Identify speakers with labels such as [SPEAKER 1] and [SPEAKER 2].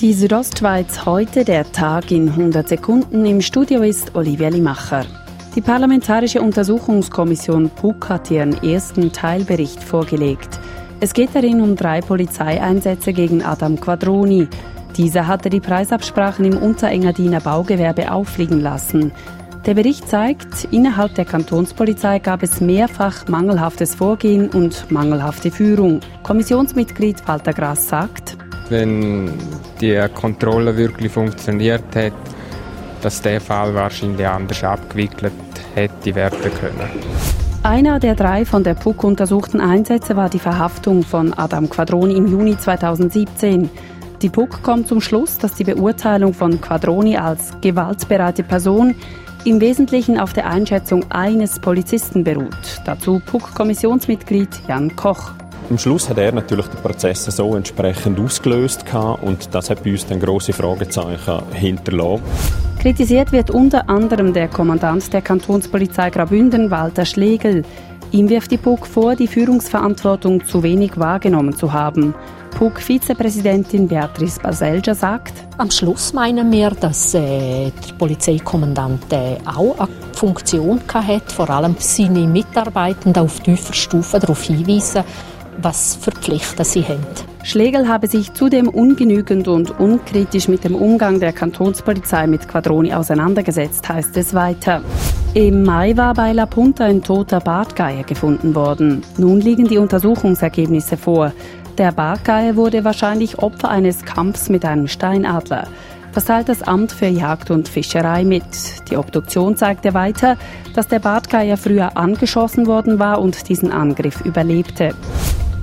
[SPEAKER 1] Die Südostschweiz heute, der Tag in 100 Sekunden. Im Studio ist Olivia Limacher. Die Parlamentarische Untersuchungskommission PUC hat ihren ersten Teilbericht vorgelegt. Es geht darin um drei Polizeieinsätze gegen Adam Quadroni. Dieser hatte die Preisabsprachen im Unterengadiner Baugewerbe auffliegen lassen. Der Bericht zeigt, innerhalb der Kantonspolizei gab es mehrfach mangelhaftes Vorgehen und mangelhafte Führung. Kommissionsmitglied Walter Grass sagt,
[SPEAKER 2] wenn die Kontrolle wirklich funktioniert hat, dass der Fall wahrscheinlich anders abgewickelt hätte werden können.
[SPEAKER 1] Einer der drei von der PUC untersuchten Einsätze war die Verhaftung von Adam Quadroni im Juni 2017. Die PUC kommt zum Schluss, dass die Beurteilung von Quadroni als gewaltbereite Person im Wesentlichen auf der Einschätzung eines Polizisten beruht. Dazu PUC-Kommissionsmitglied Jan Koch.
[SPEAKER 3] Am Schluss hat er natürlich den Prozess so entsprechend ausgelöst und das hat bei uns dann grosse Fragezeichen hinterlassen.
[SPEAKER 1] Kritisiert wird unter anderem der Kommandant der Kantonspolizei Graubünden, Walter Schlegel. Ihm wirft die PUC vor, die Führungsverantwortung zu wenig wahrgenommen zu haben. PUC-Vizepräsidentin Beatrice Baselja sagt,
[SPEAKER 4] Am Schluss meinen wir, dass äh, der Polizeikommandant äh, auch eine Funktion hatte, vor allem seine Mitarbeitenden auf tiefer Stufe darauf hinweisen, was für Pflichten sie haben.
[SPEAKER 1] Schlegel habe sich zudem ungenügend und unkritisch mit dem Umgang der Kantonspolizei mit Quadroni auseinandergesetzt, heißt es weiter. Im Mai war bei La Punta ein toter Bartgeier gefunden worden. Nun liegen die Untersuchungsergebnisse vor. Der Bartgeier wurde wahrscheinlich Opfer eines Kampfs mit einem Steinadler. Das teilt das Amt für Jagd und Fischerei mit. Die Obduktion zeigte weiter, dass der Bartgeier früher angeschossen worden war und diesen Angriff überlebte.